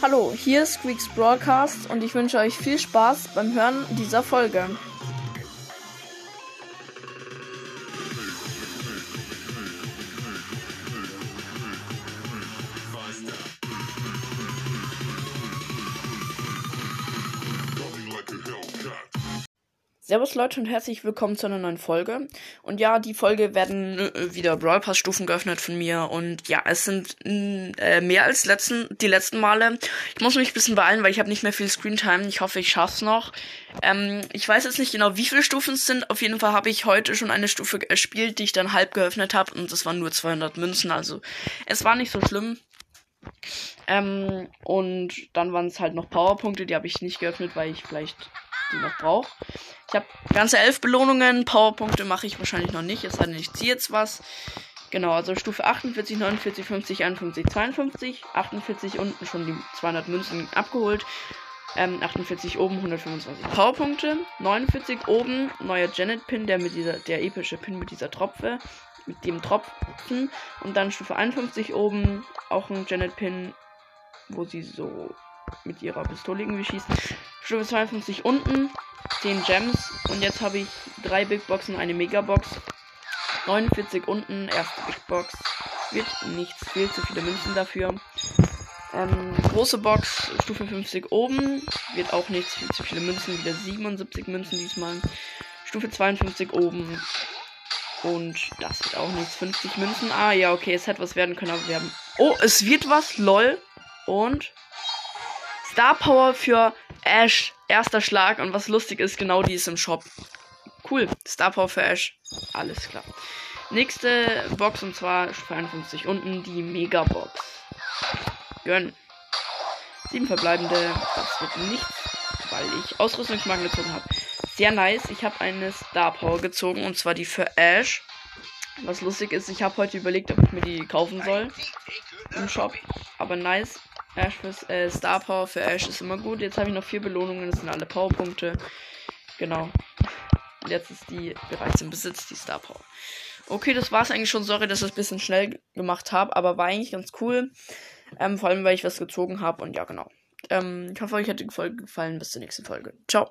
Hallo, hier ist Squeaks Broadcast und ich wünsche euch viel Spaß beim Hören dieser Folge. Servus Leute und herzlich willkommen zu einer neuen Folge. Und ja, die Folge werden äh, wieder Brawl Pass Stufen geöffnet von mir und ja, es sind äh, mehr als letzten die letzten Male. Ich muss mich ein bisschen beeilen, weil ich habe nicht mehr viel Screentime. Ich hoffe, ich schaff's noch. Ähm, ich weiß jetzt nicht genau, wie viele Stufen es sind. Auf jeden Fall habe ich heute schon eine Stufe gespielt, die ich dann halb geöffnet habe und das waren nur 200 Münzen, also es war nicht so schlimm. Ähm, und dann waren es halt noch Powerpunkte, die habe ich nicht geöffnet, weil ich vielleicht die noch brauche. Ich habe ganze elf Belohnungen. Powerpunkte mache ich wahrscheinlich noch nicht, es sei denn, ich ziehe jetzt was. Genau, also Stufe 48, 49, 50, 51, 52. 48 unten schon die 200 Münzen abgeholt. Ähm, 48 oben 125 Powerpunkte. 49 oben neuer Janet Pin, der mit dieser, der epische Pin mit dieser Tropfe, mit dem Tropfen. Und dann Stufe 51 oben auch ein Janet Pin, wo sie so mit ihrer Pistole irgendwie schießt. Stufe 52 unten 10 Gems. Und jetzt habe ich drei Big Boxen, eine Megabox. 49 unten, erste Big Box. Wird nichts, viel zu viele Münzen dafür. Ähm, große Box, Stufe 50 oben. Wird auch nichts, viel zu viele Münzen. Wieder 77 Münzen diesmal. Stufe 52 oben. Und das wird auch nichts. 50 Münzen. Ah, ja, okay, es hätte was werden können, aber wir haben. Oh, es wird was, lol. Und Star Power für Ash. Erster Schlag. Und was lustig ist, genau die ist im Shop. Cool. Star Power für Ash. Alles klar. Nächste Box und zwar 52 unten die Mega Box. Gönn. Sieben verbleibende. Das wird nichts, weil ich Ausrüstungsmarken gezogen habe. Sehr nice. Ich habe eine Star Power gezogen und zwar die für Ash. Was lustig ist, ich habe heute überlegt, ob ich mir die kaufen soll im Shop. Aber nice. Ash äh, Star Power für Ash ist immer gut. Jetzt habe ich noch vier Belohnungen. Das sind alle Powerpunkte. Genau. Jetzt ist die bereits im Besitz, die Star Power. Okay, das war's eigentlich schon. Sorry, dass ich es ein bisschen schnell gemacht habe, aber war eigentlich ganz cool. Ähm, vor allem, weil ich was gezogen habe und ja, genau. Ähm, ich hoffe, euch hat die Folge gefallen. Bis zur nächsten Folge. Ciao.